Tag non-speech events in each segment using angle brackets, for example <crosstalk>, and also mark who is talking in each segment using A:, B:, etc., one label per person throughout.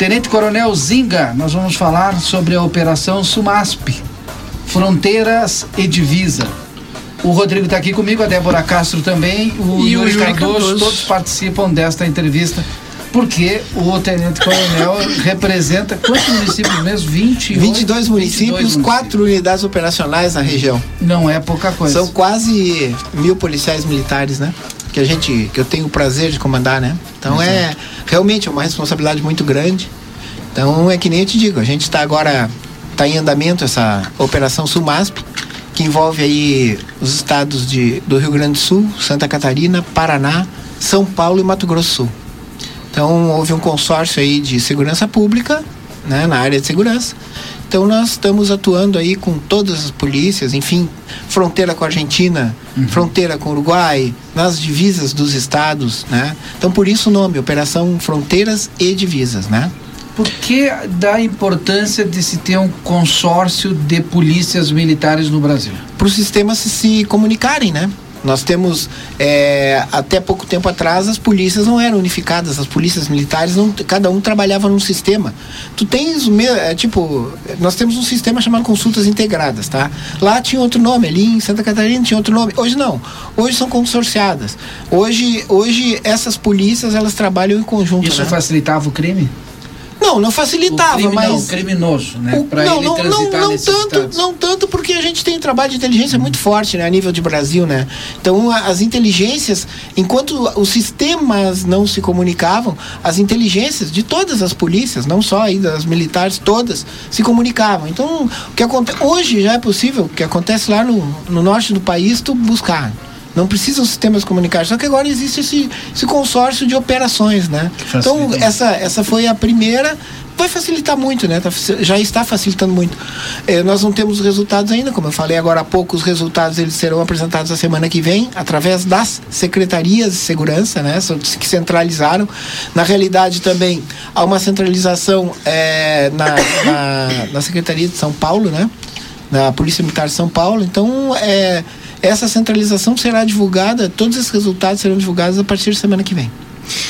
A: Tenente Coronel Zinga, nós vamos falar sobre a Operação Sumasp, Fronteiras e Divisa. O Rodrigo está aqui comigo, a Débora Castro também, o
B: E o
A: Yuri,
B: Yuri
A: Cardoso,
B: Cardoso.
A: todos participam desta entrevista, porque o Tenente Coronel <laughs> representa quantos municípios mesmo? 28?
C: 22 municípios, quatro unidades operacionais na região.
A: Não é pouca coisa.
C: São quase mil policiais militares, né? Que a gente, que eu tenho o prazer de comandar, né? Então é realmente uma responsabilidade muito grande. Então é que nem eu te digo, a gente está agora está em andamento essa operação Sumasp, que envolve aí os estados de, do Rio Grande do Sul, Santa Catarina, Paraná, São Paulo e Mato Grosso Sul. Então houve um consórcio aí de segurança pública, né, na área de segurança. Então nós estamos atuando aí com todas as polícias, enfim, fronteira com a Argentina, fronteira com o Uruguai, nas divisas dos estados, né? Então por isso o nome, Operação Fronteiras e Divisas, né?
A: Por que da importância de se ter um consórcio de polícias militares no Brasil?
C: Para os sistemas se, se comunicarem, né? Nós temos, é, até pouco tempo atrás, as polícias não eram unificadas, as polícias militares, não, cada um trabalhava num sistema. Tu tens o meu, é, tipo, nós temos um sistema chamado consultas integradas, tá? Lá tinha outro nome, ali em Santa Catarina tinha outro nome. Hoje não, hoje são consorciadas. Hoje, hoje essas polícias, elas trabalham em conjunto,
A: Isso
C: né?
A: facilitava o crime?
C: Não, não facilitava,
A: o crime,
C: mas...
A: não, criminoso, né?
C: O-
A: Para
C: não, não, não, não tanto, não tanto porque a gente tem um trabalho de inteligência muito forte, né, a nível de Brasil, né? Então as inteligências, enquanto os sistemas não se comunicavam, as inteligências de todas as polícias, não só aí das militares, todas se comunicavam. Então o que acontece hoje já é possível, o que acontece lá no, no norte do país, tu buscar. Não precisam sistemas comunicados, só que agora existe esse, esse consórcio de operações, né? Então essa, essa foi a primeira. Vai facilitar muito, né? Tá já está facilitando muito. Eh, nós não temos os resultados ainda, como eu falei agora há pouco, os resultados eles serão apresentados a semana que vem, através das secretarias de segurança, né? Que centralizaram. Na realidade, também há uma centralização eh, na, na, na Secretaria de São Paulo, né? Na Polícia Militar de São Paulo. Então, eh, essa centralização será divulgada, todos esses resultados serão divulgados a partir da semana que vem.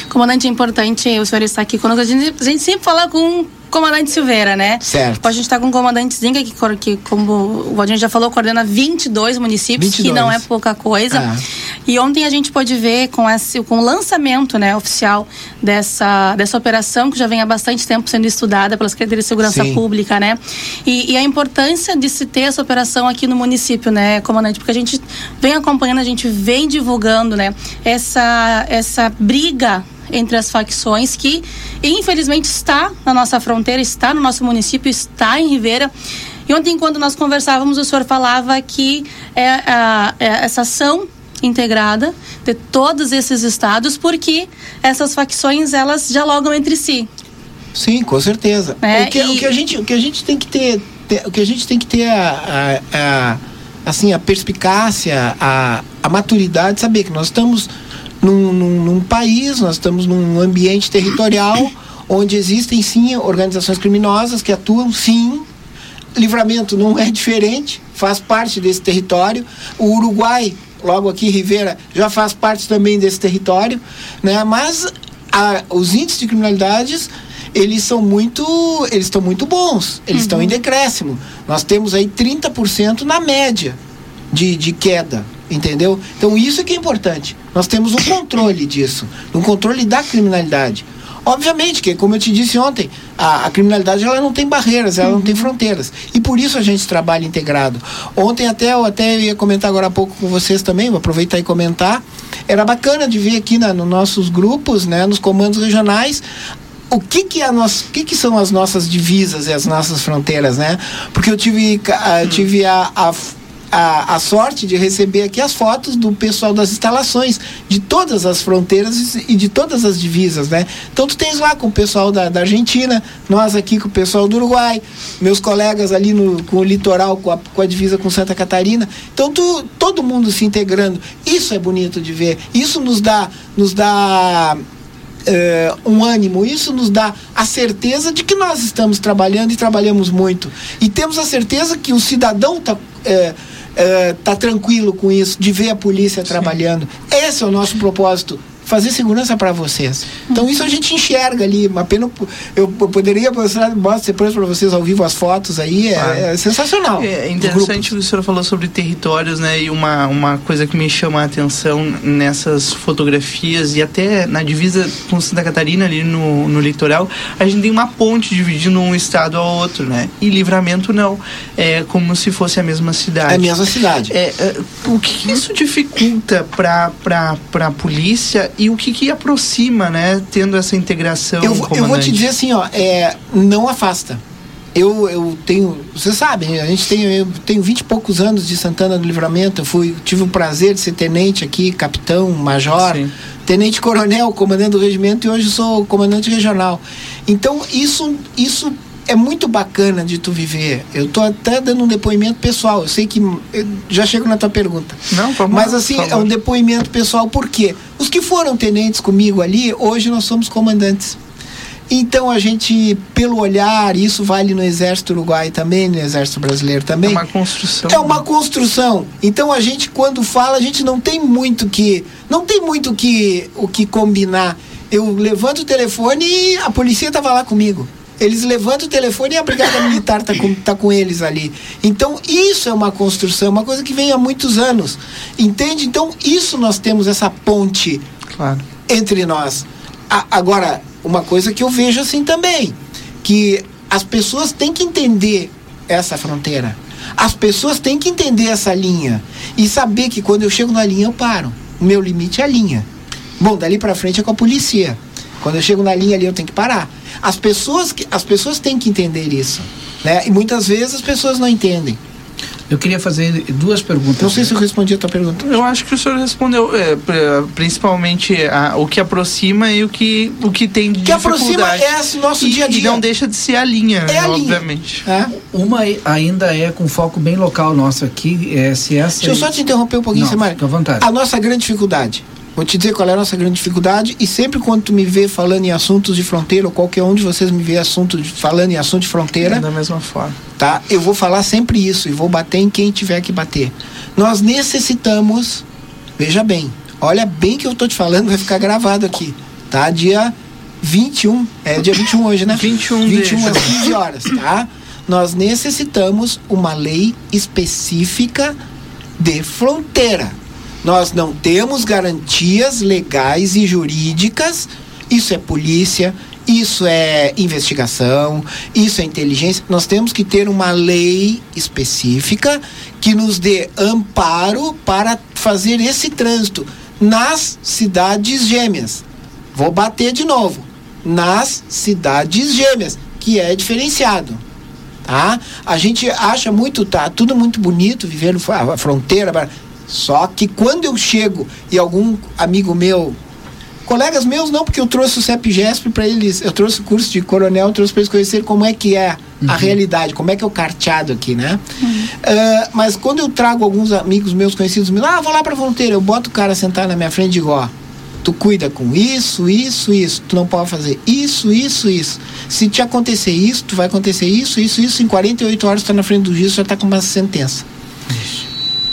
B: Comandante, é importante o senhor estar aqui conosco. A gente, a gente sempre fala com o comandante Silveira, né?
C: Certo.
B: A gente está com o comandante Zinga, que, que como o Valdinho já falou, coordena 22 municípios, que
C: 22.
B: não é pouca coisa.
C: Ah.
B: E ontem a gente pôde ver com, esse, com o lançamento né, oficial dessa, dessa operação, que já vem há bastante tempo sendo estudada pela Secretaria de Segurança
C: Sim.
B: Pública, né? E, e a importância de se ter essa operação aqui no município, né, comandante? Porque a gente vem acompanhando, a gente vem divulgando, né, essa, essa briga entre as facções que infelizmente está na nossa fronteira, está no nosso município, está em Ribeira. E ontem, quando nós conversávamos, o senhor falava que é, a- é essa ação integrada de todos esses estados, porque essas facções elas dialogam entre si.
C: Sim, com certeza.
B: É,
C: o, que,
B: e-
C: o que a gente, o que a gente tem que ter, ter- o que a gente tem que ter a, a- a- assim a perspicácia, a, a maturidade, saber que nós estamos num, num- num país, nós estamos num ambiente territorial <coughs> onde existem sim organizações criminosas que atuam sim. Livramento não é diferente, faz parte desse território. O Uruguai, logo aqui Rivera, já faz parte também desse território, né? Mas a- os índices de criminalidades eles são muito eles estão muito bons eles estão em decréscimo. Nós temos aí 30% na média de, de queda entendeu? Então isso é que é importante. Nós temos um controle disso um controle da criminalidade obviamente que como eu te disse ontem a, a criminalidade ela não tem barreiras ela não tem fronteiras. E por isso a gente trabalha integrado. Ontem até eu até ia comentar agora há pouco com vocês também vou aproveitar e comentar. Era bacana de ver aqui na, nos nossos grupos né nos comandos regionais o que que, é a nossa, o que que são as nossas divisas e as nossas fronteiras, né? Porque eu tive, ah, tive a, a, a, a sorte de receber aqui as fotos do pessoal das instalações de todas as fronteiras e de todas as divisas, né? Então tu tens lá com o pessoal da, da Argentina, nós aqui com o pessoal do Uruguai, meus colegas ali no, com o litoral, com a, com a divisa com Santa Catarina. Então tu, todo mundo se integrando. Isso é bonito de ver. Isso nos dá, nos dá eh, um ânimo, isso nos dá a certeza de que nós estamos trabalhando e trabalhamos muito. E temos a certeza que o cidadão está tá tranquilo com isso, de ver a polícia trabalhando. Esse é o nosso propósito fazer segurança para vocês. Então isso a gente enxerga ali, uma pena eu, eu poderia mostrar, depois para vocês ao vivo as fotos aí, é, é sensacional.
D: É
C: Os
D: interessante o que o senhor falou sobre territórios, né? E uma, uma coisa que me chama a atenção nessas fotografias e até na divisa com Santa Catarina, ali no, no litoral, a gente tem uma ponte dividindo um estado ao outro, né? E livramento não. É como se fosse a mesma cidade.
C: É a mesma cidade.
D: É, é, o que, que isso dificulta para a polícia e o que, que aproxima, né? Tendo essa integração,
C: eu, vou- eu vou te dizer assim, ó, é, não afasta. Eu, eu tenho, você sabe, a gente tem, eu tenho vinte e poucos anos de Santana do Livramento. Eu fui, tive o prazer de ser tenente aqui, capitão, major,
D: Sim.
C: tenente coronel, comandante do regimento e hoje sou comandante regional. Então isso, isso é muito bacana de tu viver. Eu tô até dando um depoimento pessoal. Eu sei que eu já chego na tua pergunta.
D: Não, vamos
C: Mas assim,
D: por
C: é um depoimento pessoal, por quê? Os que foram tenentes comigo ali, hoje nós somos comandantes. Então a gente, pelo olhar, isso vale no Exército Uruguai também, no Exército Brasileiro
D: É
C: também.
D: uma construção.
C: É uma construção. Então a gente, quando fala, a gente não tem muito que. Não tem muito que, o que combinar. Eu levanto o telefone e a polícia estava lá comigo. Eles levantam o telefone e a Brigada Militar está com, tá com eles ali. Então, isso é uma construção, uma coisa que vem há muitos anos. Entende? Então, isso nós temos essa ponte
D: Claro.
C: entre nós. A- agora, uma coisa que eu vejo assim também, que as pessoas têm que entender essa fronteira. As pessoas têm que entender essa linha e saber que quando eu chego na linha eu paro. O meu limite é a linha. Bom, dali para frente é com a polícia. Quando eu chego na linha ali eu tenho que parar. As pessoas que as pessoas têm que entender isso, né? E muitas vezes as pessoas não entendem.
A: Eu queria fazer duas perguntas.
C: Não sei se eu respondi a tua pergunta.
D: Eu acho que o senhor respondeu é, pr- principalmente a- o que aproxima e o que, o que tem de
C: O que aproxima
D: dificuldade.
C: é esse nosso
D: e,
C: dia a
D: E
C: dia.
D: não deixa de ser a linha,
C: É a linha.
D: obviamente.
C: É?
A: Uma ainda é com foco bem local nosso aqui, é se essa.
C: Deixa eu só te interromper um pouquinho,
A: Não,
C: Semar.
A: fica à vontade.
C: A nossa grande dificuldade. Vou te dizer qual é a nossa grande dificuldade e sempre quando tu me vê falando em assuntos de fronteira ou qualquer um de vocês me vê assunto de- falando em assunto de fronteira,
D: Da mesma forma.
C: tá? Eu vou falar sempre isso e vou bater em quem tiver que bater. Nós necessitamos, veja bem, olha bem que eu tô te falando, vai ficar gravado aqui, tá? Dia 21, é dia 21 hoje, né?
D: 21 de
C: 21 às
D: julho.
C: 15 horas, tá? Nós necessitamos uma lei específica de fronteira. Nós não temos garantias legais e jurídicas. Isso é polícia, isso é investigação, isso é inteligência. Nós temos que ter uma lei específica que nos dê amparo para fazer esse trânsito nas cidades gêmeas. Vou bater de novo. Nas cidades gêmeas, que é diferenciado tá? A gente acha muito, tá tudo muito bonito, viver no- a fronteira, só que quando eu chego e algum amigo meu, colegas meus não, porque eu trouxe o CEPGESP para eles, eu trouxe o curso de coronel, eu trouxe para eles conhecerem como é que é a realidade, como é que é o carteado aqui, né? Ah, mas quando eu trago alguns amigos meus conhecidos, meus, ah, vou lá para a fronteira, eu boto o cara sentar na minha frente e digo, ó, Tu cuida com isso, isso, isso. Tu não pode fazer isso, isso, isso. Se te acontecer isso, tu vai acontecer isso, isso, isso. Em 48 horas tu tá na frente do juiz, já tá com uma sentença.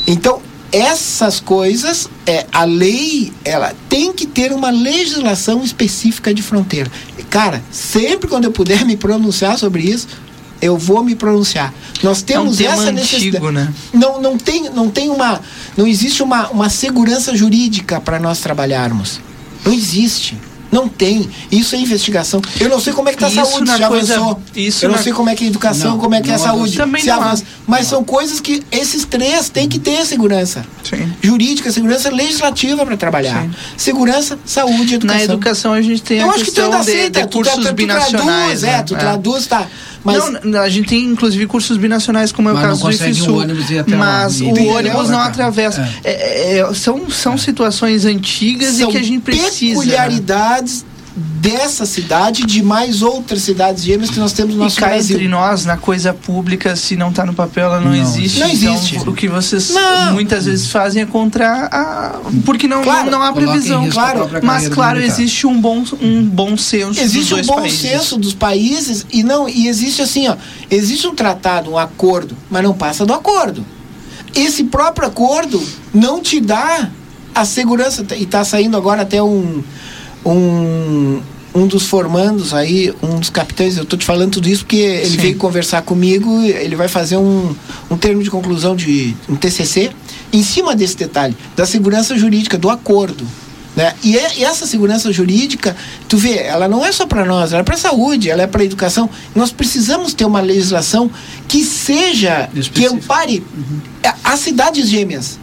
C: Então, essas coisas, é, a lei, ela tem que ter uma legislação específica de fronteira. Cara, sempre quando eu puder me pronunciar sobre isso, eu vou me pronunciar. Nós temos
D: tema
C: essa
D: antigo,
C: necessidade.
D: né?
C: Não, não tem, não tem uma, não existe uma, uma segurança jurídica para nós trabalharmos. Não existe. Não tem. Isso é investigação. Eu não sei como é que está a saúde, se já
D: coisa-
C: avançou.
D: isso
C: eu não
D: na-
C: sei como é que é a educação,
A: Não,
C: como é que é a
A: não
C: saúde.
D: Também
C: se
D: não
C: avança. Mas são coisas que esses três têm que ter segurança.
D: Sim.
C: Jurídica, segurança legislativa para trabalhar.
D: Sim.
C: Segurança, saúde e educação.
D: Na educação a gente tem
C: Eu
D: a
C: acho que tu ainda
D: de,
C: aceita.
D: de
C: tu,
D: cursos
C: tu, tu
D: binacionais.
C: traduz,
D: né?
C: é, tu
D: É.
C: traduz, tá. Mas
D: Não, a gente tem inclusive cursos binacionais, como é o caso do IFSU.
A: o ônibus ir até lá.
D: mas
A: E-
D: o
A: Entendeu?
D: ônibus não
A: É.
D: atravessa. É, é, é, são são situações antigas
C: são
D: e que a gente precisa. né?
C: peculiaridades dessa cidade e de mais outras cidades gêmeas que nós temos no
D: E
C: nosso
D: cá
C: Brasil.
D: entre nós, na coisa pública, se não está no papel, ela não,
A: Não
D: existe.
C: Não
D: Então,
C: existe.
D: o que vocês
C: Não.
D: muitas vezes fazem é contra a. Porque não,
C: Claro,
D: não, não há previsão.
C: claro.
D: Mas, claro, existe um bom, um bom senso dos
C: Existe um bom
D: países.
C: senso dos países e não e existe assim, ó, existe um tratado, um acordo, mas não passa do acordo. Esse próprio acordo não te dá a segurança, e está saindo agora até um, um, um dos formandos aí, um dos capitães, eu estou te falando tudo isso porque ele
D: Sim.
C: veio conversar comigo, ele vai fazer um, um termo de conclusão de um TCC em cima desse detalhe, da segurança jurídica, do acordo. Né? E, é- e essa segurança jurídica, tu vê, ela não é só para nós, ela é para a saúde, ela é para a educação. Nós precisamos ter uma legislação que seja, que ampare a- as cidades gêmeas.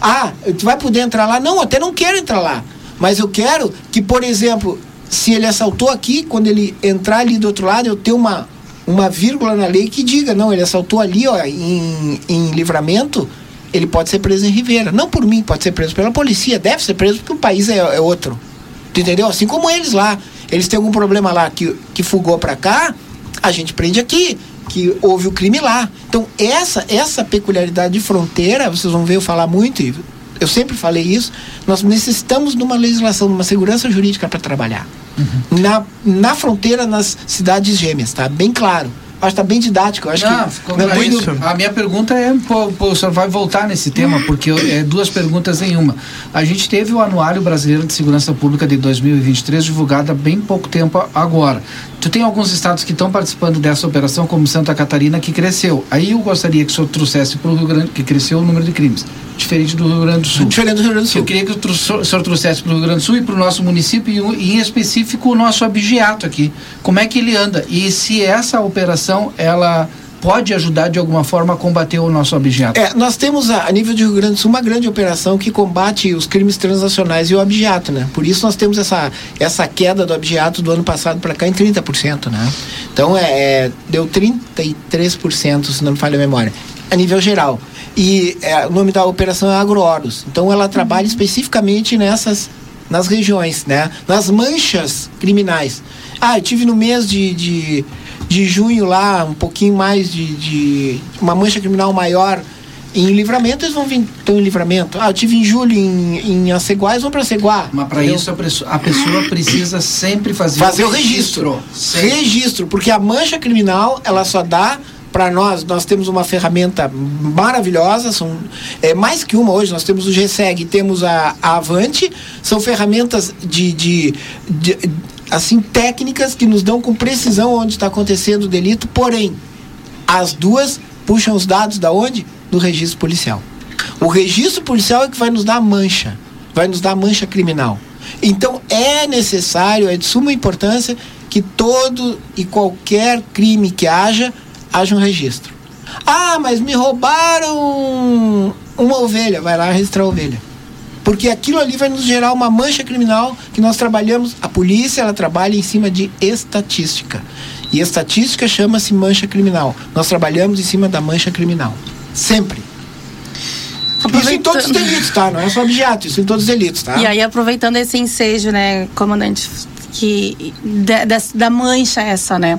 C: Ah, tu vai poder entrar lá? Não, até não quero entrar lá. Mas eu quero que, por exemplo, se ele assaltou aqui, quando ele entrar ali do outro lado, eu tenho uma, uma vírgula na lei que diga, não, ele assaltou ali, ó, em, em livramento, ele pode ser preso em Ribeira. Não por mim, pode ser preso pela polícia, deve ser preso porque o país é, é outro. Tu entendeu? Assim como eles lá. Eles têm algum problema lá que, que fugou pra cá, a gente prende aqui, que houve o crime lá. Então, essa, essa peculiaridade de fronteira, vocês vão ver eu falar muito, e eu sempre falei isso, nós necessitamos de uma legislação, de uma segurança jurídica para trabalhar. Na, na fronteira, nas cidades gêmeas, tá? Bem claro. Acho que tá bem didático. Acho
A: Não,
C: que não é
D: isso.
A: A minha pergunta é, pô, pô, o senhor vai voltar nesse tema, porque é duas perguntas em uma. A gente teve o Anuário Brasileiro de Segurança Pública de 2023 divulgado há bem pouco tempo agora. Tu tem alguns estados que estão participando dessa operação, como Santa Catarina, que cresceu. Aí eu gostaria que o senhor trouxesse para o Rio Grande, que cresceu o número de crimes, diferente do Rio Grande do Sul.
C: Diferente do Rio Grande do Sul.
A: Eu queria que o senhor trouxesse para o Rio Grande do Sul e para o nosso município, e, em específico o nosso abigeato aqui. Como é que ele anda? E se essa operação ela pode ajudar de alguma forma a combater o nosso abigeato?
C: É, nós temos a, a nível de Rio Grande do Sul uma grande operação que combate os crimes transnacionais e o abigeato, né? Por isso nós temos essa, essa queda do abigeato do ano passado para cá em 30%, né? Então é, é, deu 33%, se não me falha a memória, a nível geral. E é, o nome da operação é AgroOros. Então ela trabalha especificamente nessas nas regiões, né? Nas manchas criminais. Ah, eu tive no mês de, de, de junho lá, um pouquinho mais de, de uma mancha criminal maior em livramento, eles vão vir estão em livramento. Ah, eu tive em julho em, em Aceguá, eles vão para Aceguá.
A: Mas para isso a pessoa, a pessoa precisa sempre fazer,
C: fazer o registro.
A: Sempre.
C: Registro, porque a mancha criminal ela só dá para nós. Nós temos uma ferramenta maravilhosa, são é mais que uma hoje. Nós temos o GSEG, temos a, a Avante, são ferramentas de, de, de assim técnicas que nos dão com precisão onde está acontecendo o delito. Porém, as duas puxam os dados da onde? Do registro policial. O registro policial é que vai nos dar mancha, vai nos dar mancha criminal. Então é necessário, é de suma importância que todo e qualquer crime que haja, haja um registro. Ah, mas me roubaram uma ovelha, vai lá registrar a ovelha. Porque aquilo ali vai nos gerar uma mancha criminal que nós trabalhamos, a polícia ela trabalha em cima de estatística. E estatística chama-se mancha criminal. Nós trabalhamos em cima da mancha criminal. Sempre. Isso em todos os delitos, tá? Não é só objeto, isso em todos os delitos, tá?
B: E aí, aproveitando esse ensejo, né, comandante, que da mancha essa, né?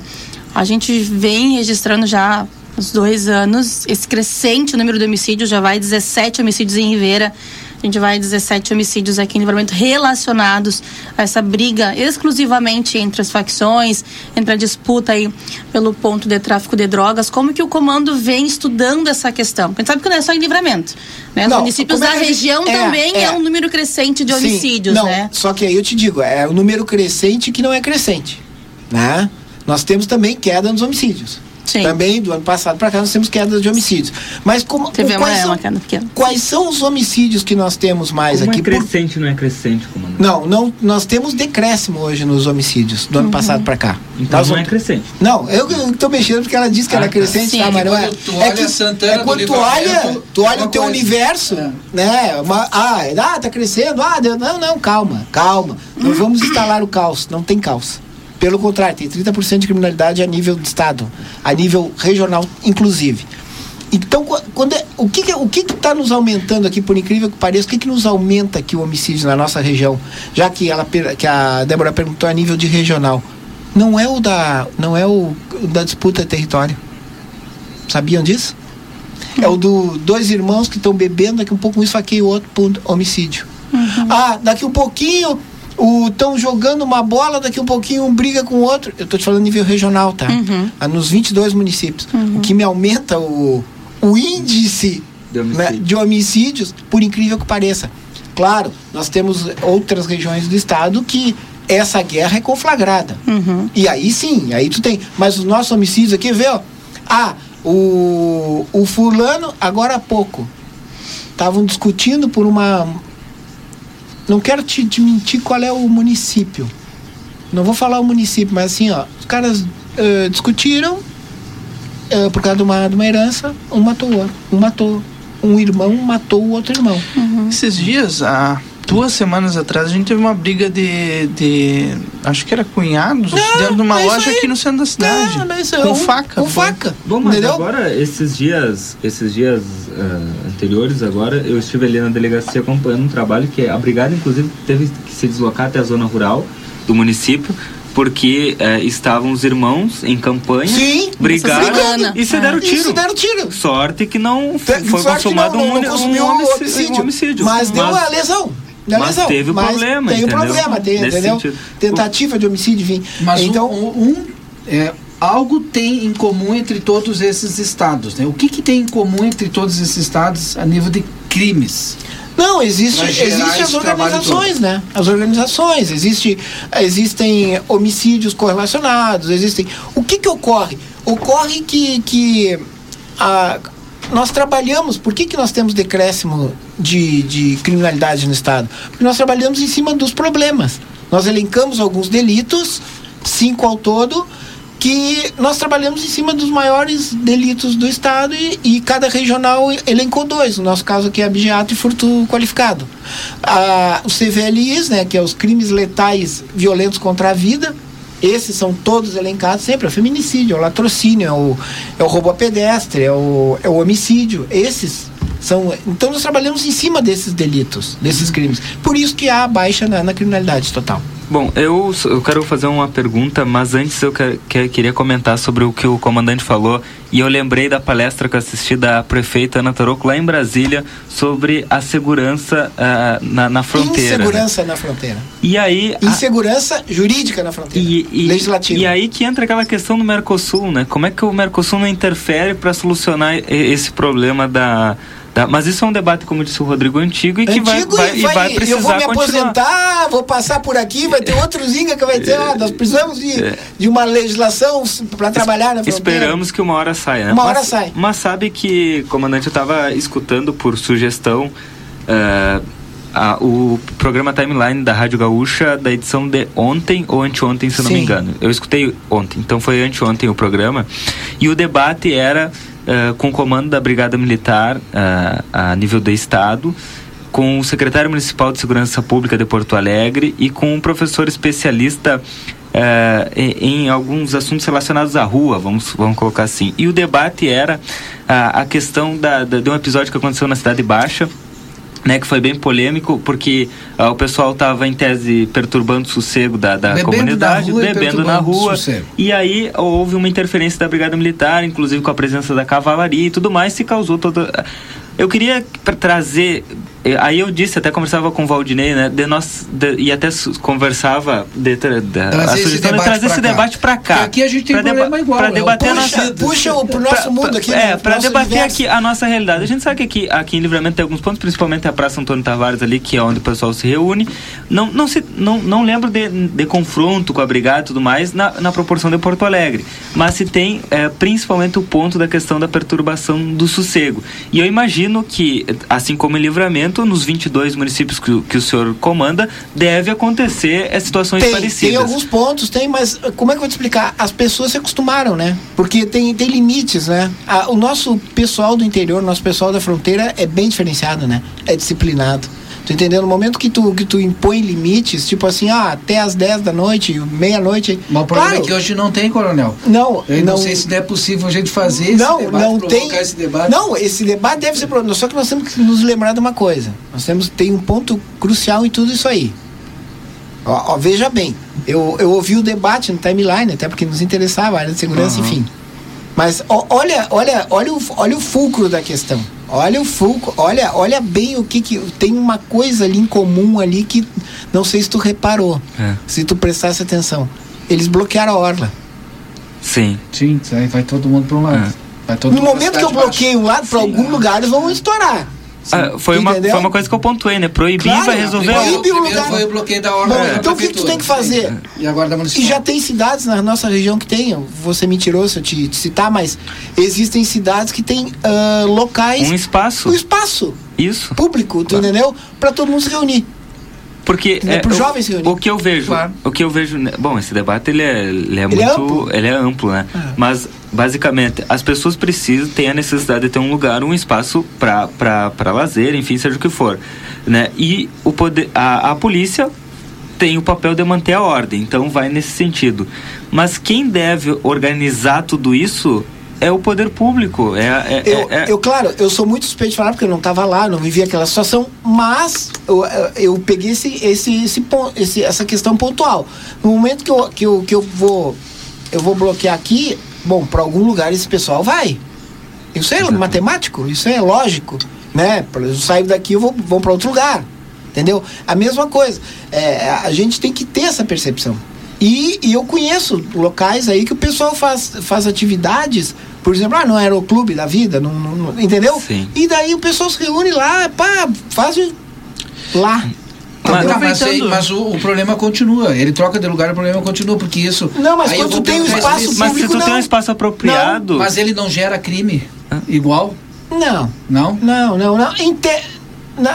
B: A gente vem registrando já uns dois anos esse crescente número de homicídios, já vai 17 homicídios em Ribeira. A gente vai 17 homicídios aqui em Livramento relacionados a essa briga exclusivamente entre as facções, entre a disputa aí pelo ponto de tráfico de drogas. Como que o comando vem estudando essa questão? Porque a gente sabe que não é só em Livramento, né? Os
C: Não,
B: municípios
C: é
B: da
C: gente-
B: região
C: é,
B: também é,
C: é.
B: um número crescente de
C: Sim,
B: homicídios,
C: não,
B: né?
C: Só que aí eu te digo, é o número crescente que não é crescente, né? Nós temos também queda nos homicídios.
B: Sim.
C: Também do ano passado para cá nós temos queda de homicídios. Mas como
B: Teve uma,
C: quais,
B: é,
C: são,
B: uma queda pequena.
C: quais são os homicídios que nós temos mais
E: Como
C: aqui?
E: é
C: Por-
E: crescente, não é crescente, comandante?
C: Não, não, nós temos decréscimo hoje nos homicídios do
B: Uhum.
C: ano passado para cá.
E: Então
C: Nós
E: não
C: vamos-
E: é crescente.
C: Não, eu, tô mexendo porque ela disse que
E: Ah,
C: era
E: tá.
C: crescente,
B: Sim.
C: tá, mas não é. É que,
A: Santana
C: é
A: do
C: quando tu olha,
A: Livramento,
C: tu
A: é
C: olha
A: uma
C: o teu
A: coisa.
C: universo,
A: É.
C: né? Uma, ah, ah, tá crescendo, ah, Deus, não, não, calma, calma. Nós vamos instalar o caos, não tem caos. Pelo contrário, tem 30% de criminalidade a nível de estado, a nível regional, inclusive. Então, qu- quando é- o que que, o que está nos aumentando aqui, por incrível que pareça, o que, que nos aumenta aqui o homicídio na nossa região? Já que, ela, que a Débora perguntou a nível de regional. Não é o da, não é o, o da disputa de território. Sabiam disso? É o do dois irmãos que estão bebendo, daqui um pouco um esfaqueia o outro, pum, homicídio. Ah, daqui um pouquinho estão jogando uma bola, daqui um pouquinho um briga com o outro. Eu estou te falando nível regional, tá?
B: Uhum.
C: Ah, nos 22 municípios. O que me aumenta o, o índice
E: De
C: né,
E: homicídio.
C: de homicídios, por incrível que pareça. Claro, nós temos outras regiões do estado que essa guerra é conflagrada.
B: Uhum.
C: E aí sim, aí tu tem. Mas os nossos homicídios aqui, vê, ó. Ah, o, o fulano, agora há pouco, estavam discutindo por uma. Não quero te, te mentir qual é o município. Não vou falar o município, mas assim, ó. Os caras eh, discutiram eh, por causa de uma, de uma herança, um matou o outro. Um matou. Um irmão matou o outro irmão.
D: Esses dias, há duas semanas atrás, a gente teve uma briga de. de acho que era cunhados,
C: É,
D: dentro de uma
C: é
D: loja
C: aí.
D: aqui no centro da cidade.
C: É, mas é
D: com
C: um-
D: faca.
C: Com
D: foi.
C: faca.
E: Bom, mas
C: entendeu?
E: agora, esses dias, esses dias ah, anteriores, agora, eu estive ali na delegacia acompanhando um trabalho que a brigada, inclusive, teve que se deslocar até a zona rural do município, porque eh, estavam os irmãos em campanha,
C: Sim,
E: brigaram e se
B: Ah.
E: deram tiro.
C: Isso deram tiro.
E: Sorte que não
C: Te-
E: foi consumado
C: não,
E: um,
C: não,
E: um
C: consumiu
E: homicídio,
C: homicídio,
E: um homicídio.
C: Mas deu a lesão.
E: Mas
C: lesão.
E: teve
C: Mas
E: problema,
C: Tem o
E: entendeu?
C: problema, tem,
E: Nesse
C: entendeu?
E: sentido.
C: Tentativa de homicídio, enfim.
A: Mas
C: então,
A: um, um- é, algo tem em comum entre todos esses estados, né? O que, que tem em comum entre todos esses estados a nível de crimes?
C: Não, existe,
A: Pra gerar
C: existe as organizações, né? As organizações, existe, existem homicídios correlacionados, existem. O que que ocorre? Ocorre que, que a, nós trabalhamos, por que, que nós temos decréscimo de, de criminalidade no Estado? Porque nós trabalhamos em cima dos problemas. Nós elencamos alguns delitos, cinco ao todo, que nós trabalhamos em cima dos maiores delitos do Estado e, e cada regional elencou dois. No nosso caso aqui é abigeato e furto qualificado. Ah, os CVLIs, né, que é os crimes letais violentos contra a vida, esses são todos elencados sempre. É o feminicídio, é o latrocínio, é o, é o roubo a pedestre, é o, é o homicídio. Esses são. Então nós trabalhamos em cima desses delitos, desses crimes. Por isso que há baixa na, na criminalidade total.
E: Bom, eu, eu quero fazer uma pergunta, mas antes eu que, que- queria comentar sobre o que o comandante falou. E eu lembrei da palestra que eu assisti da prefeita Ana Taroco lá em Brasília sobre a segurança ah, na, na fronteira. né?
C: Insegurança na fronteira.
E: E aí. a-
C: Insegurança jurídica na fronteira.
E: e, e,
C: Legislativa.
E: e aí que entra aquela questão do Mercosul, né? Como é que o Mercosul não interfere para solucionar esse problema da, da- Mas isso é um debate, como disse o Rodrigo, antigo e que vai,
C: Antigo
E: vai,
C: e
E: e vai precisar
C: eu vou me
E: continuar.
C: aposentar, vou passar por aqui, vai ter outro Zinga que vai dizer, ah, nós precisamos de,
E: É.
C: de uma legislação para trabalhar na fronteira.
E: Esperamos que uma hora saia, né?
C: Uma hora
E: mas,
C: sai.
E: Mas sabe que, comandante, eu estava escutando por sugestão eh, a- o programa Timeline da Rádio Gaúcha da edição de ontem ou anteontem, se eu não me engano. Eu escutei ontem, então foi anteontem o programa. E o debate era eh, com o comando da Brigada Militar eh, a nível do Estado, com o secretário municipal de Segurança Pública de Porto Alegre e com um professor especialista em, em alguns assuntos relacionados à rua, vamos, vamos colocar assim. E o debate era ah, a questão da, da- de um episódio que aconteceu na Cidade Baixa, né, que foi bem polêmico, porque ah, o pessoal estava em tese perturbando o sossego da, da
A: Bebendo
E: comunidade, bebendo na rua. E aí houve uma interferência da Brigada Militar, inclusive com a presença da cavalaria e tudo mais, se causou toda. Eu queria trazer. Aí eu disse, até conversava com o Valdinei, né? De nós, de- e até conversava de, tra- da-
A: Trazer
E: a
A: esse
E: sugestão de
A: debate
E: trazer esse debate para cá.
A: Porque aqui a gente tem
E: Pra
A: problema igual,
E: Para
A: né?
E: debater
C: Puxa,
E: nossa.
C: puxa o pro nosso
E: Pra-
C: mundo aqui,
E: É,
C: né?
E: para debater
C: universo.
E: aqui a nossa realidade. A gente sabe que aqui, aqui em Livramento tem alguns pontos, principalmente a Praça Antônio Tavares ali, que é onde o pessoal se reúne. Não, não, se, não, não lembro de, de confronto com a brigada e tudo mais na, na proporção de Porto Alegre. Mas se tem é, principalmente o ponto da questão da perturbação do sossego. E eu imagino que, assim como em Livramento, nos 22 municípios que, o- que o senhor comanda, deve acontecer é, situações
C: Tem,
E: parecidas.
C: tem alguns pontos, tem, mas uh, como é que eu vou te explicar? As pessoas se acostumaram, né? Porque tem, tem limites, né? A- o nosso pessoal do interior, nosso pessoal da fronteira é bem diferenciado, né? É disciplinado. Tu entendeu? No momento que tu, que tu impõe limites, tipo assim, ah, até às 10 da noite, meia-noite.
A: Mas o problema
C: claro,
A: é que hoje não tem, coronel.
C: Não,
A: Eu não,
C: não
A: sei se é possível a gente fazer esse
C: não,
A: debate,
C: não tem.
A: esse debate.
C: Não, esse debate deve ser. pro- Só que nós temos que nos lembrar de uma coisa. Nós temos tem um ponto crucial em tudo isso aí. Ó, ó, veja bem, eu, eu ouvi o debate no timeline, até porque nos interessava a área de segurança,
E: Uhum.
C: enfim. Mas ó, olha, olha, olha o, olha o fulcro da questão. Olha o fulcro, olha, olha bem o que, que tem uma coisa ali em comum ali que não sei se tu reparou,
E: É.
C: se tu prestasse atenção. Eles bloquearam a orla.
E: Sim.
A: Sim, aí vai todo mundo para um lado.
E: É.
A: Vai todo
C: No momento que eu bloqueio um lado, para algum lugar eles vão estourar.
E: Ah, foi, uma,
C: Entendeu?
E: foi uma coisa que eu pontuei, né? Proibir
C: Claro,
E: vai resolver.
C: proibir.
A: Primeiro,
C: o
A: primeiro
C: lugar.
A: foi o bloqueio da ordem
C: Bom,
A: da
C: então o que que tu tem que fazer?
A: E a guarda
C: E
A: municipal.
C: já tem cidades na nossa região que tem, ser mentiroso se eu te, te citar, mas existem cidades que têm ah, locais,
E: Um espaço.
C: um espaço
E: Isso.
C: público, tu entendeu? Pra todo mundo se reunir.
E: Porque
C: É pro
E: o-
C: jovem se reunir.
E: o que eu vejo,
D: Claro.
E: o que eu vejo, né, bom, esse debate ele é, ele é
C: Ele é
E: muito,
C: amplo.
E: ele é amplo, né? Mas basicamente as pessoas precisam têm a necessidade de ter um lugar, um espaço para para lazer, enfim, seja o que for, né? E o poder, a, a polícia tem o papel de manter a ordem, então vai nesse sentido. Mas quem deve organizar tudo isso é o poder público. É, é,
C: Eu,
E: é- é-
C: eu, claro, eu sou muito suspeito de falar porque eu não estava lá, não vivi aquela situação, mas eu, eu- peguei esse, esse, esse, esse- essa questão pontual. No momento que eu, que eu, que eu vou eu vou bloquear aqui, bom, para algum lugar esse pessoal vai. Isso é matemático, isso é lógico, né? Eu saio daqui, eu vou, vou para outro lugar, entendeu? A mesma coisa. É, a gente tem que ter essa percepção. E, e eu conheço locais aí que o pessoal faz, faz atividades, por exemplo, ah, no aeroclube da vida, não, não- não- entendeu?
E: Sim.
C: E daí o pessoal se reúne lá, pá, faz o- lá.
E: Mas-
A: Tá, mas, aí- mas o, o problema continua. Ele troca de lugar, o problema continua, porque isso.
C: Não, mas quando tu tem um espaço
A: isso.
E: mas se
C: público,
E: tu tem um
C: não.
E: espaço apropriado,
A: Mas ele não gera crime igual?
C: Não,
A: Não?
C: não, não, não. Inte...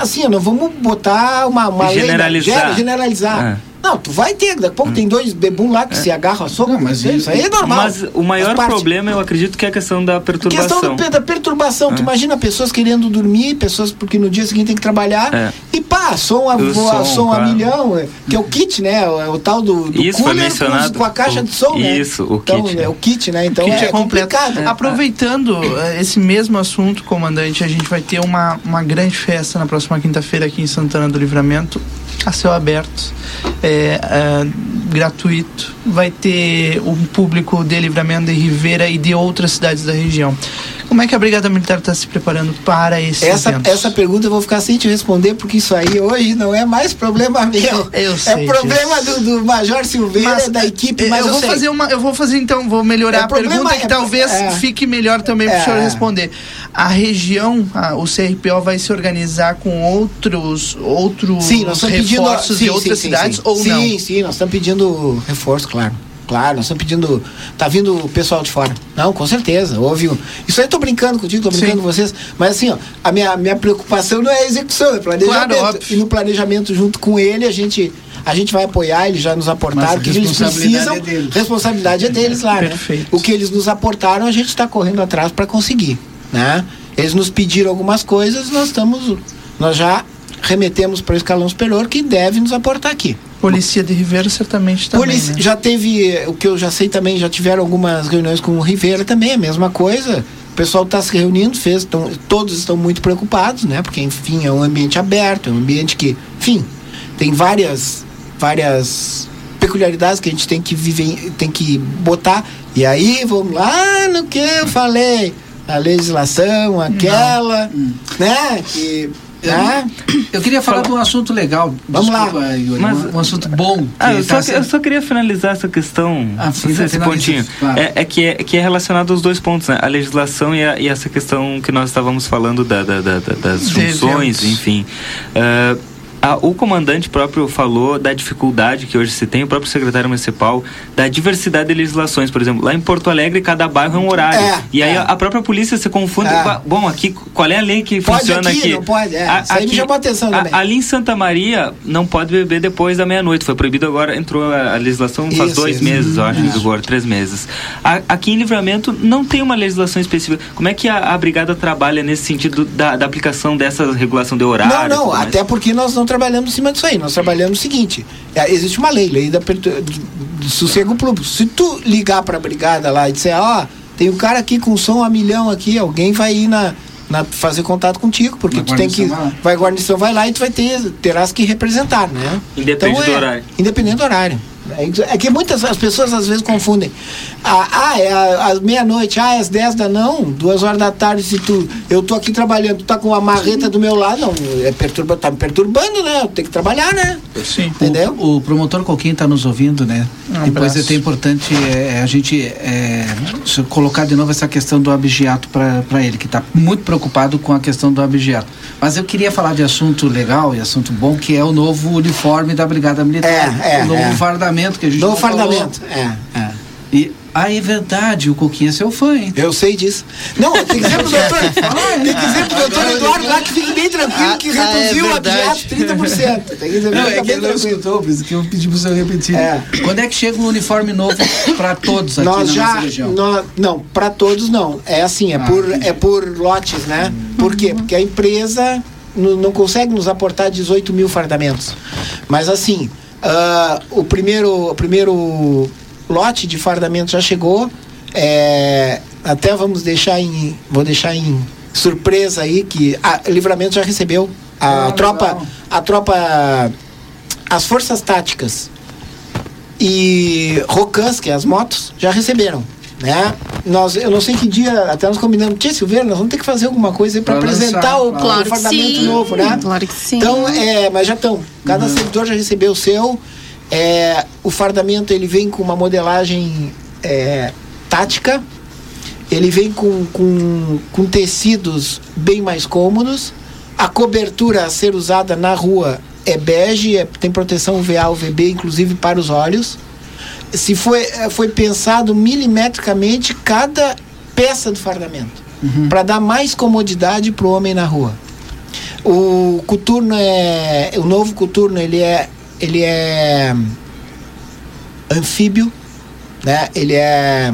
C: Assim, não vamos botar uma, uma lei, né?
E: Generalizar.
C: Gera- generalizar.
E: É.
C: Não, tu vai ter, daqui a pouco tem dois bebum lá que se agarram a soco.
A: Não, mas
C: isso aí é normal.
E: mas o maior problema eu acredito que é a questão da
C: A
E: perturbação.
C: questão do- da perturbação.
E: É.
C: Tu imagina pessoas querendo dormir, pessoas porque no dia seguinte tem que trabalhar.
E: É.
C: E pá, som a,
E: O
C: voa-
E: som,
C: som a milhão, é, que é o kit, né? O, é o tal do, do
E: Isso foi
C: cooler com,
E: mencionado.
C: com a caixa
E: O-
C: de som, né?
E: isso, o
C: então,
E: kit, né?
C: É o kit, né? Então
D: kit
C: é, complicado. né?
D: Aproveitando eh, esse mesmo assunto, comandante, a gente vai ter uma, uma grande festa na próxima quinta-feira aqui em Santana do Livramento, a céu aberto, é, é, gratuito. Vai ter um público de Livramento de Ribeira e de outras cidades da região. Como é que a Brigada Militar está se preparando para esse
C: Essa, essa pergunta eu vou ficar sem te responder, porque isso aí hoje não é mais problema meu.
D: Eu
C: é
D: sei
C: problema
D: disso.
C: do, do Major Silveira, da equipe, mas
D: eu,
C: eu,
D: vou
C: sei.
D: fazer uma, eu vou fazer então, vou melhorar
C: É,
D: a
C: problema
D: pergunta
C: é-
D: que talvez
C: é.
D: fique melhor também para o
C: É.
D: senhor responder. A região, a- o CRPO vai se organizar com outros outros
C: Sim, nós estamos pedindo
D: reforços
C: sim,
D: de outras
C: sim,
D: cidades ou não?
C: Sim, sim, nós estamos pedindo reforço, claro. Claro, nós estamos pedindo. Tá vindo o pessoal de fora. Não, com certeza. Houve um. Isso aí eu tô brincando contigo, tô brincando
D: Sim.
C: com vocês. Mas assim, ó, a minha, minha preocupação não é a execução, é planejamento.
D: Claro,
C: e no planejamento junto com ele, a gente. A gente vai apoiar, eles já nos aportaram, que eles precisam.
A: é deles.
C: Responsabilidade é deles lá, né?
D: Perfeito.
C: O que eles nos aportaram, a gente está correndo atrás para conseguir, né? Eles nos pediram algumas coisas, nós estamos, nós já remetemos para o escalão superior que deve nos aportar aqui.
D: Polícia de Ribeira certamente também.
C: Polícia,
D: né?
C: já teve, eh, o que eu já sei também, já tiveram algumas reuniões com o Rivera também, a mesma coisa. O pessoal está se reunindo, fez, tão, todos estão muito preocupados, né? Porque, enfim, é um ambiente aberto, é um ambiente que, enfim, tem várias, várias peculiaridades que a gente tem que viver, tem que botar. E aí, vamos lá no que eu falei, a legislação, aquela, né? Que, né?
A: Eu queria falar de um assunto legal.
C: Vamos lá.
A: Yuri,
E: Mas-
A: um, assunto bom. Que
E: Ah, eu,
A: tá
E: só,
A: sendo-
E: eu só queria finalizar essa questão,
A: Ah,
E: esse,
A: finaliza,
E: esse pontinho.
A: claro.
E: É, é que é, que é relacionado aos dois pontos, né? A legislação e, a- e essa questão que nós estávamos falando da, da- da- da- das funções, enfim. Ah, a- o comandante próprio falou da dificuldade que hoje se tem, o próprio secretário municipal, da diversidade de legislações. Por exemplo, lá em Porto Alegre, cada bairro é um horário.
C: É,
E: e aí
C: é.
E: a, a própria polícia se confunde.
C: É.
E: "Ba- Bom, aqui, qual é a lei que
C: Pode
E: funciona
C: aqui,
E: aqui?
C: não pode, é.
E: A-
C: Isso aí me chamou a atenção
E: a-
C: também.
E: Ali em Santa Maria, não pode beber depois da meia-noite. Foi proibido agora, entrou a, a legislação faz
C: Isso,
E: dois
C: isso.
E: meses, eu acho, em vigor, três meses. A- aqui em Livramento não tem uma legislação específica. Como é que a, a brigada trabalha nesse sentido da, da aplicação dessa regulação de horário?
C: Não, não, até porque nós não trabalhamos em cima disso aí. Nós trabalhamos o seguinte: é, existe uma lei, lei da do, do sossego público. Se tu ligar para a brigada lá e disser, ó, tem um cara aqui com som a milhão aqui, alguém vai ir na. na- fazer contato contigo, porque
A: Na
C: tu tem que.
A: guarnição vai lá.
C: Vai, a guarnição vai lá e tu vai ter, terás que representar, né?
E: Independente
C: Então,
E: do
C: é,
E: horário.
C: Independente do horário. É É que muitas as pessoas às vezes confundem. Ah, ah é às meia-noite, ah, é às 10 da não, duas horas da tarde, se tu. Eu tô aqui trabalhando, tu tá com uma marreta do meu lado, não, é perturba, tá me perturbando, né? Eu tenho que trabalhar, né?
D: Sim.
C: Entendeu?
A: O, o promotor Coquinho está nos ouvindo, né?
D: Um
A: Depois é importante é, a gente é, colocar de novo essa questão do abigeato para ele, que está muito preocupado com a questão do abigeato. Mas eu queria falar de assunto legal e assunto bom, que é o novo uniforme da Brigada Militar.
C: É, é,
A: o novo
C: é.
A: fardamento que a gente
C: No
A: não falou.
C: fardamento. É.
A: É. E, ah, é verdade, o Coquinho é seu fã, hein?
C: Eu sei disso. Não, tem que dizer pro <laughs> doutor. tem que dizer pro doutor Eduardo lá que fique bem tranquilo que
D: Ah, ah, é
C: reduziu o
D: verdade.
C: abiato 30%. Tem que dizer
A: Não, é que ele não escutou, por isso que eu pedi para o senhor repetir.
C: É.
A: Quando é que chega um uniforme novo para todos aqui
C: Nós
A: na
C: já.
A: região?
C: nó- não, para todos não. É assim, é,
A: Ah,
C: por,
A: entendi.
C: é por lotes, né? Por quê? Porque a empresa não consegue nos aportar 18 mil fardamentos. Mas assim, ah, o, primeiro, o primeiro lote de fardamento já chegou. É, até vamos deixar em. Vou deixar em surpresa aí que a Livramento já recebeu. A
A: Ah,
C: tropa.
A: legal.
C: A tropa. As forças táticas e Rocans, que é as motos, já receberam. Né? Nós, eu não sei que dia, até nós combinamos, Tia Silveira, nós vamos ter que fazer alguma coisa para apresentar
A: lançar,
C: o,
A: claro.
C: o novo, né?
B: Claro que sim.
C: Então, é, mas já estão. Cada servidor já recebeu o seu. É, o fardamento ele vem com uma modelagem é, tática. Ele vem com, com, com tecidos bem mais cômodos. A cobertura a ser usada na rua é bege, é- tem proteção UVA, UVB, inclusive para os olhos. Se foi, eh, foi pensado milimetricamente cada peça do fardamento para dar mais comodidade para o homem na rua. O coturno é. O novo coturno ele é. Ele é anfíbio, né? Ele é.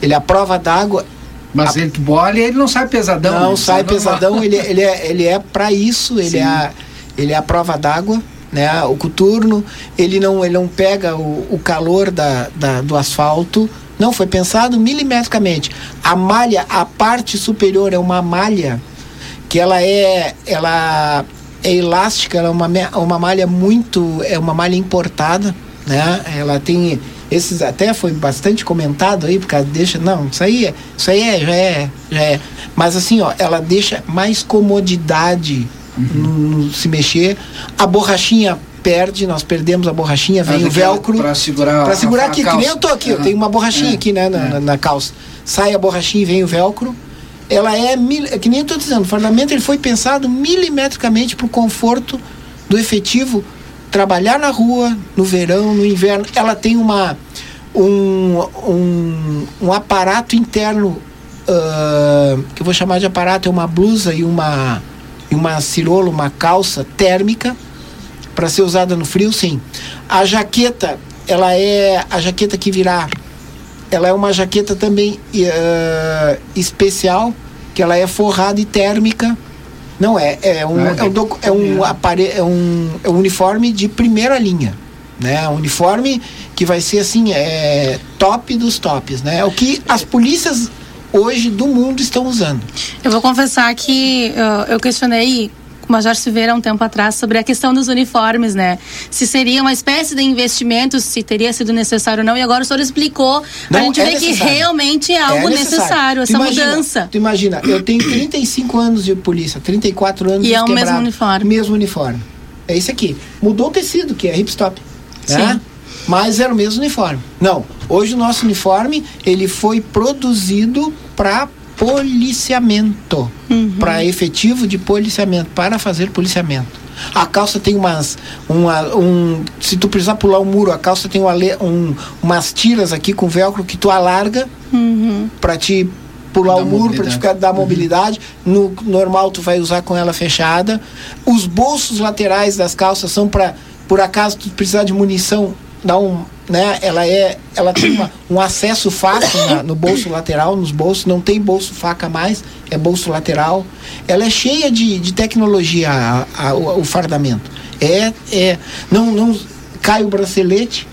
C: Ele é a prova d'água.
A: Mas ele que bola ele não sai pesadão.
C: Não sai pesadão, ele, ele é, ele é para isso, ele
A: Sim.
C: é, a, ele é a prova d'água, né? O coturno, ele não, ele não pega o, o calor da, da, do asfalto. Não, foi pensado milimetricamente. A malha, a parte superior é uma malha que ela é, ela é elástica, ela é uma, uma malha muito, é uma malha importada, né? Ela tem esses até foi bastante comentado aí, porque deixa, não, isso aí isso aí é, já é, já é. Mas assim, ó, ela deixa mais comodidade no se mexer. A borrachinha perde, nós perdemos a borrachinha, vem o velcro.
A: Para segurar,
C: Pra segurar
A: a- a
C: aqui, que nem eu tô aqui, eu
A: Aham.
C: tenho uma borrachinha
A: É,
C: aqui, né, na,
A: é.
C: na- na calça. Sai a borrachinha e vem o velcro. Ela é, mil, é que nem eu tô dizendo, o fardamento ele foi pensado milimetricamente para o conforto do efetivo trabalhar na rua, no verão, no inverno. Ela tem uma, um, um, um aparato interno, ah, que eu vou chamar de aparato, é uma blusa e uma, e uma cirola, uma calça térmica, para ser usada no frio, sim. A jaqueta, ela é a jaqueta que virá. Ela é uma jaqueta também eh, especial, que ela é forrada e térmica. Não é, é um,
A: Ah,
C: é um, docu- é um, apare, é um, é um uniforme de primeira linha. Né? Um uniforme que vai ser assim, é top dos tops, né? É o que as polícias hoje do mundo estão usando.
B: Eu vou confessar que uh, eu questionei o Major Silveira um tempo atrás sobre a questão dos uniformes, né? Se seria uma espécie de investimento, se teria sido necessário ou não. E agora o senhor explicou.
C: Não,
B: a gente
C: é
B: vê que
C: necessário.
B: realmente é algo
C: É
B: necessário,
C: Tu
B: essa
C: imagina-
B: mudança.
C: Tu imagina, eu tenho 35 anos de polícia, 34 anos
B: E
C: de
B: é o mesmo
C: quebrado.
B: uniforme.
C: Mesmo uniforme. É isso aqui. Mudou o tecido, que é hipstop. Né?
B: Sim.
C: Mas era o mesmo uniforme. Não, hoje o nosso uniforme, ele foi produzido para policiamento.
B: Uhum.
C: Para efetivo de policiamento, para fazer policiamento. A calça tem umas. Uma, um, se tu precisar pular um muro, a calça tem uma, um, umas tiras aqui com velcro que tu alarga
B: Uhum.
C: para te pular
A: Dar
C: o muro, para
A: mobilidade.
C: te ficar, dar mobilidade. No normal tu vai usar com ela fechada. Os bolsos laterais das calças são para, por acaso tu precisar de munição, dá um, né? Ela é, ela tem uma- um acesso fácil na- no bolso lateral, nos bolsos. Não tem bolso faca mais, é bolso lateral. Ela é cheia de, de tecnologia a- a- o, o fardamento. É, é, não, não cai o bracelete.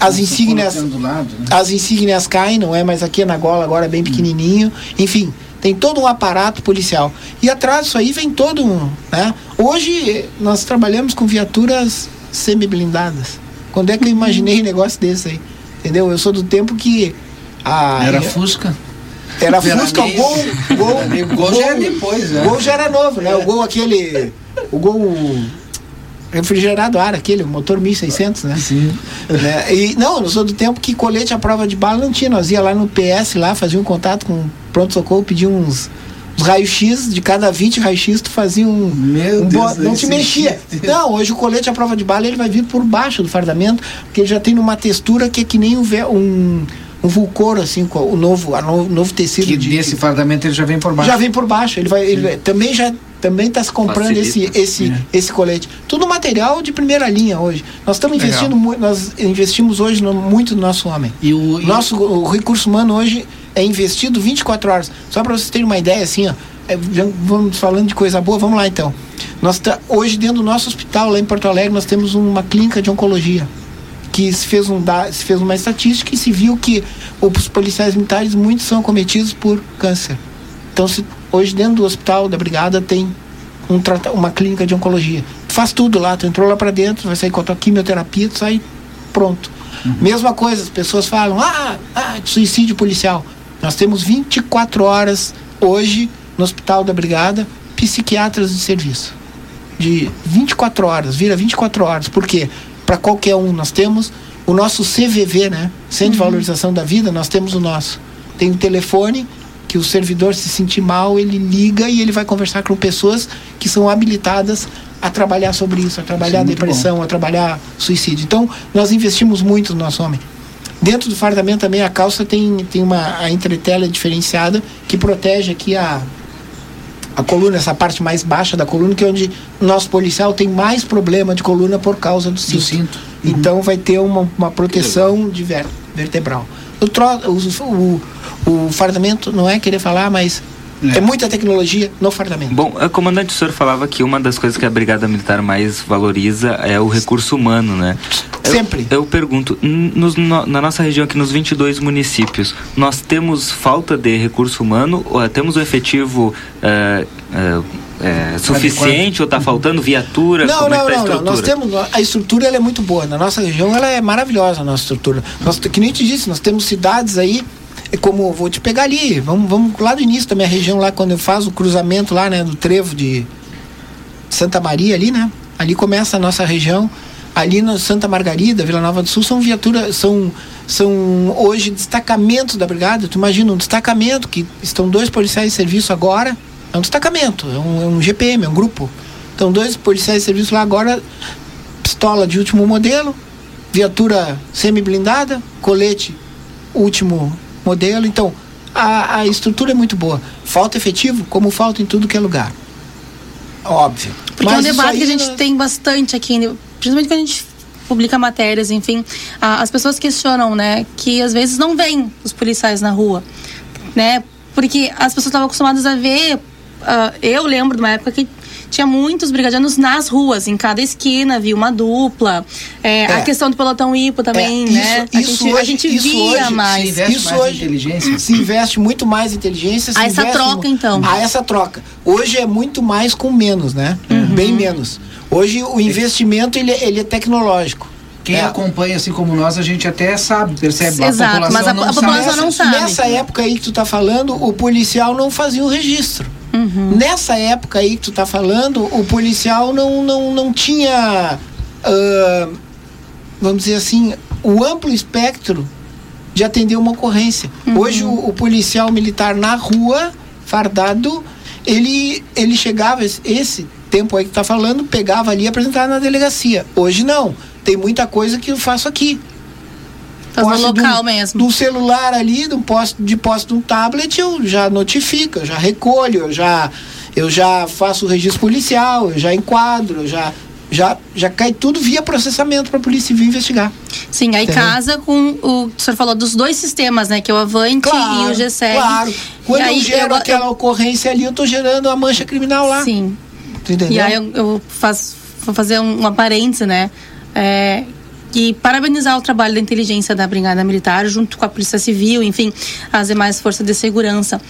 C: As insígnias
A: lado, né?
C: as insígnias caem, não é? Mas aqui na gola agora é bem pequenininho. Enfim, tem todo um aparato policial. E atrás disso aí vem todo um, né? Hoje nós trabalhamos com viaturas semi-blindadas. Quando é que eu imaginei um negócio desse aí? Entendeu? Eu sou do tempo que. A,
A: Era Fusca.
C: Era Fusca, o gol. Gol,
A: O gol já era depois, né?
C: O gol já era novo, né? O gol aquele. O gol refrigerado ar, aquele, o motor 1600, né?
A: Sim.
C: Né? E, não, eu sou do tempo que colete à prova de bala não tinha. Nós ia lá no PS, lá, fazia um contato com o pronto-socorro, pedia uns, uns raios-x, de cada 20 raios-x tu fazia um...
A: Meu
C: um
A: Deus,
C: bo- não te mexia. Não, hoje o colete à prova de bala ele vai vir por baixo do fardamento, porque ele já tem uma textura que é que nem um, um, um vulcor, assim, com o novo, a no- novo tecido
A: Que
C: de...
A: desse fardamento ele já vem por baixo.
C: Já vem por baixo. Ele vai, ele também já também está se comprando esse
E: Facilita.
C: esse
A: É.
C: esse colete. Tudo material de primeira linha hoje. Nós estamos investindo nós investimos hoje no- muito no nosso homem.
A: E o, e-
C: Nosso o recurso humano hoje é investido 24 horas. Só para vocês terem uma ideia assim, ó, é, vamos falando de coisa boa, vamos lá então. Nós tá, hoje dentro do nosso hospital lá em Porto Alegre nós temos uma clínica de oncologia que se fez, um, se fez uma estatística e se viu que os policiais militares muitos são acometidos por câncer. Então, se, hoje dentro do hospital da brigada tem um, uma clínica de oncologia. Tu faz tudo lá, tu entrou lá para dentro, vai sair com a tua quimioterapia, tu sai pronto. Mesma coisa, as pessoas falam, ah, ah, suicídio policial. Nós temos 24 horas hoje no hospital da brigada, psiquiatras de serviço. De 24 horas, vira 24 horas. Por quê? Para qualquer um, nós temos o nosso CVV, né? Centro de Valorização da Vida, nós temos o nosso. Tem um telefone que o servidor se sentir mal, ele liga e ele vai conversar com pessoas que são habilitadas a trabalhar sobre isso, a trabalhar
A: Isso é
C: depressão, a trabalhar suicídio. Então, nós investimos muito no nosso homem. Dentro do fardamento também a calça tem, tem uma a entretela diferenciada que protege aqui a, a coluna, essa parte mais baixa da coluna, que é onde o nosso policial tem mais problema de coluna por causa do cinto.
A: do cinto.
C: Então vai ter uma, uma proteção de ver, vertebral. O, tro, o, o, o fardamento não é querer falar, mas
A: É.
C: é, muita tecnologia no fardamento.
E: Bom, comandante, o senhor falava que uma das coisas que a Brigada Militar mais valoriza é o recurso humano, né? Eu-
C: Sempre.
E: Eu, pergunto, n- nos- no- na nossa região aqui, nos 22 municípios, nós temos falta de recurso humano? Ou, eh, temos um efetivo eh, eh, eh, suficiente ou está faltando viatura?
C: Não,
E: Como é
C: não,
E: tá
C: não, não. Nós temos a estrutura ela é muito boa. Na nossa região ela é maravilhosa a nossa estrutura. Nós, que nem te disse, nós temos cidades aí é como vou te pegar ali, vamos, vamos lá do início da minha região lá quando eu faço o cruzamento lá, né, do trevo de Santa Maria ali, né? Ali começa a nossa região. Ali na Santa Margarida, Vila Nova do Sul, são viaturas, são, são hoje destacamentos da brigada. Tu imagina um destacamento que estão dois policiais de serviço agora. É um destacamento, é um, é um GPM, é um grupo. Então dois policiais de serviço lá agora, pistola de último modelo, viatura semi-blindada, colete último modelo. Então, a, a estrutura é muito boa. Falta efetivo, como falta em tudo que é lugar. Óbvio.
B: Porque é um
C: Mas
B: debate que a gente
C: né,
B: tem bastante aqui, né? principalmente quando a gente publica matérias, enfim. a- as pessoas questionam, né, que às vezes não veem os policiais na rua, né? Porque as pessoas estavam acostumadas a ver. ah, eu lembro de uma época que tinha muitos brigadianos nas ruas, em cada esquina havia uma dupla. É,
C: É.
B: A questão do pelotão hipo também,
C: É,
B: né?
C: isso-
B: a,
C: isso
B: gente, a
C: hoje-
B: gente
C: isso
B: via
C: hoje
A: Se
B: mais.
A: investe
C: Isso
A: mais em
C: hoje-
A: inteligência.
C: se investe muito mais em inteligência. se
B: A essa troca,
C: mu-
B: então.
C: A essa troca. Hoje é muito mais com menos, né?
B: Uhum.
C: Bem menos. Hoje o investimento ele, ele é tecnológico.
A: Quem
C: É.
A: acompanha assim como nós, a gente até sabe, percebe.
B: Exato,
A: a população
B: mas a-
A: não
B: a população
A: sabe.
B: não sabe.
C: Nessa época aí que tu tá falando, o policial não fazia o registro.
B: Uhum.
C: Nessa época aí que tu tá falando, o policial não, não, não tinha, ah, vamos dizer assim, o amplo espectro de atender uma ocorrência.
B: Uhum.
C: Hoje o, o policial militar na rua, fardado, ele, ele chegava, esse, tempo aí que tu tá falando, pegava ali e apresentava na delegacia. Hoje não. Tem muita coisa que eu faço aqui.
B: Faz no
C: Posse
B: local
C: do-
B: mesmo.
C: Do celular ali, do posto, de posse de um tablet, eu já notifico, eu já recolho, eu já, eu já faço o registro policial, eu já enquadro, eu já, já, já cai tudo via processamento para a Polícia Civil investigar.
B: Sim, aí
C: Entendeu?
B: casa com o que o senhor falou dos dois sistemas, né? Que é o Avante e o GSEG.
C: Claro. Quando
B: E aí,
C: eu gero
B: eu-
C: aquela ocorrência ali, eu estou gerando a mancha criminal lá.
B: Sim.
C: Entendeu?
B: E aí eu, eu faço, vou fazer um, uma parêntese, né? É, e parabenizar o trabalho da inteligência da Brigada Militar, junto com a Polícia Civil, enfim, as demais forças de segurança.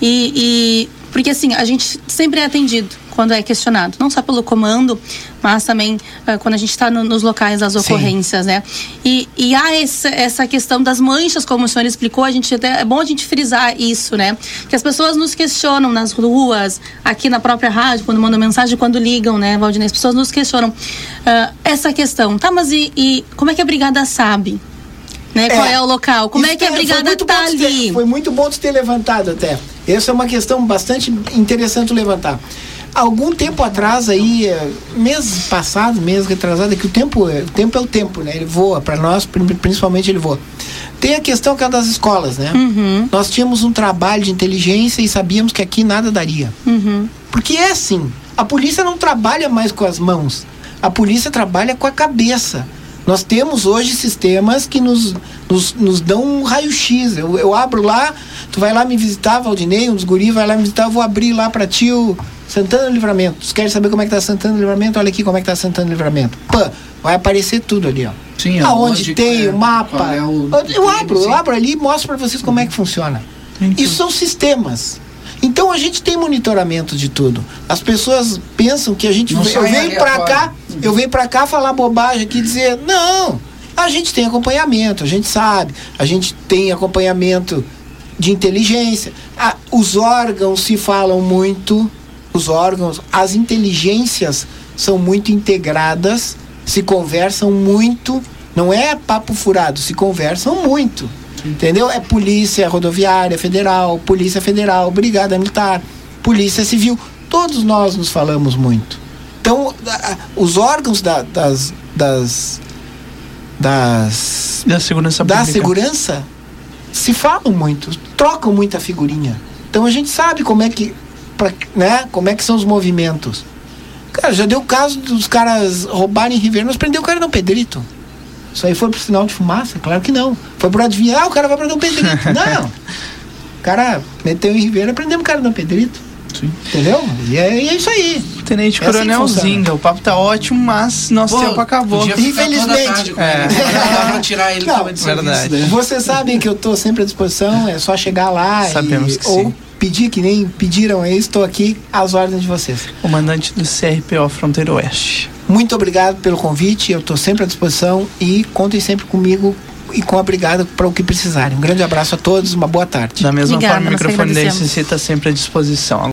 B: E, e- porque assim, a gente sempre é atendido quando é questionado, não só pelo comando, mas também uh, quando a gente está no, nos locais das ocorrências, Sim. né? E, e há essa, essa questão das manchas, como o senhor explicou, a gente até, é bom a gente frisar isso, né? Que as pessoas nos questionam nas ruas, aqui na própria rádio, quando mandam mensagem, quando ligam, né, Valdinei? As pessoas nos questionam uh, essa questão. Tá, mas e, e como é que a brigada sabe? Né? Qual é, é o local? Como é que a brigada está ali?
C: Ter, foi muito bom de ter levantado até. Essa é uma questão bastante interessante levantar. Algum tempo atrás aí, eh, mês passado, mês retrasado, é que o tempo, o tempo é o tempo, né? Ele voa, para nós principalmente ele voa. Tem a questão que é das escolas, né? Uhum. Nós tínhamos um trabalho de inteligência e sabíamos que aqui nada daria. Uhum. Porque é assim, a polícia não trabalha mais com as mãos, a polícia trabalha com a cabeça. Nós temos hoje sistemas que nos, nos, nos dão um raio-x. Eu, eu abro lá, tu vai lá me visitar, Valdinei, um dos guris vai lá me visitar, eu vou abrir lá para ti o Santana Livramento. Tu quer saber como é que tá Santana Livramento? Olha aqui como é que tá Santana Livramento. Pã, vai aparecer tudo ali, ó.
A: Sim,
C: Aonde tem é, o mapa. É o, eu abro, eu abro ali e mostro para vocês como é que funciona. Isso são sistemas. Então a gente tem monitoramento de tudo. As pessoas pensam que a gente não eu venho para cá, eu venho para cá falar bobagem aqui dizer, não. A gente tem acompanhamento, a gente sabe, a gente tem acompanhamento de inteligência. Ah, os órgãos se falam muito, os órgãos, as inteligências são muito integradas, se conversam muito, não é papo furado, se conversam muito. Entendeu? É polícia rodoviária federal, polícia federal, brigada militar, polícia civil. Todos nós nos falamos muito. Então, os órgãos da, das, das, das
D: da segurança
C: da segurança se falam muito, trocam muita figurinha. Então a gente sabe como é que, pra, né? Como é que são os movimentos. Cara, já deu o caso dos caras roubarem Ribeiro, mas prendeu o cara no Pedrito. Isso aí foi pro sinal de fumaça? Claro que não. Foi pro adivinhar, ah, o cara vai prender um Pedrito. <laughs> não. O cara meteu em Ribeira, prendemos o cara no Pedrito. Sim. Entendeu? E é, e é, isso aí.
D: Tenente é Coronel assim Zinga, o papo tá ótimo, mas nosso Pô, tempo acabou.
C: Infelizmente. É.
A: Pra tirar ele Não,
C: verdade. Né? Vocês sabem que eu tô sempre à disposição, é só chegar lá
D: Sabemos
C: e,
D: que
C: ou
D: sim.
C: Pedir que nem pediram aí, estou aqui às ordens de vocês.
D: Comandante do CRPO Fronteira Oeste.
C: Muito obrigado pelo convite, eu estou sempre à disposição e contem sempre comigo e com a brigada para o que precisarem. Um grande abraço a todos, uma boa tarde.
D: Da mesma Obrigada, forma, o microfone da está sempre à disposição.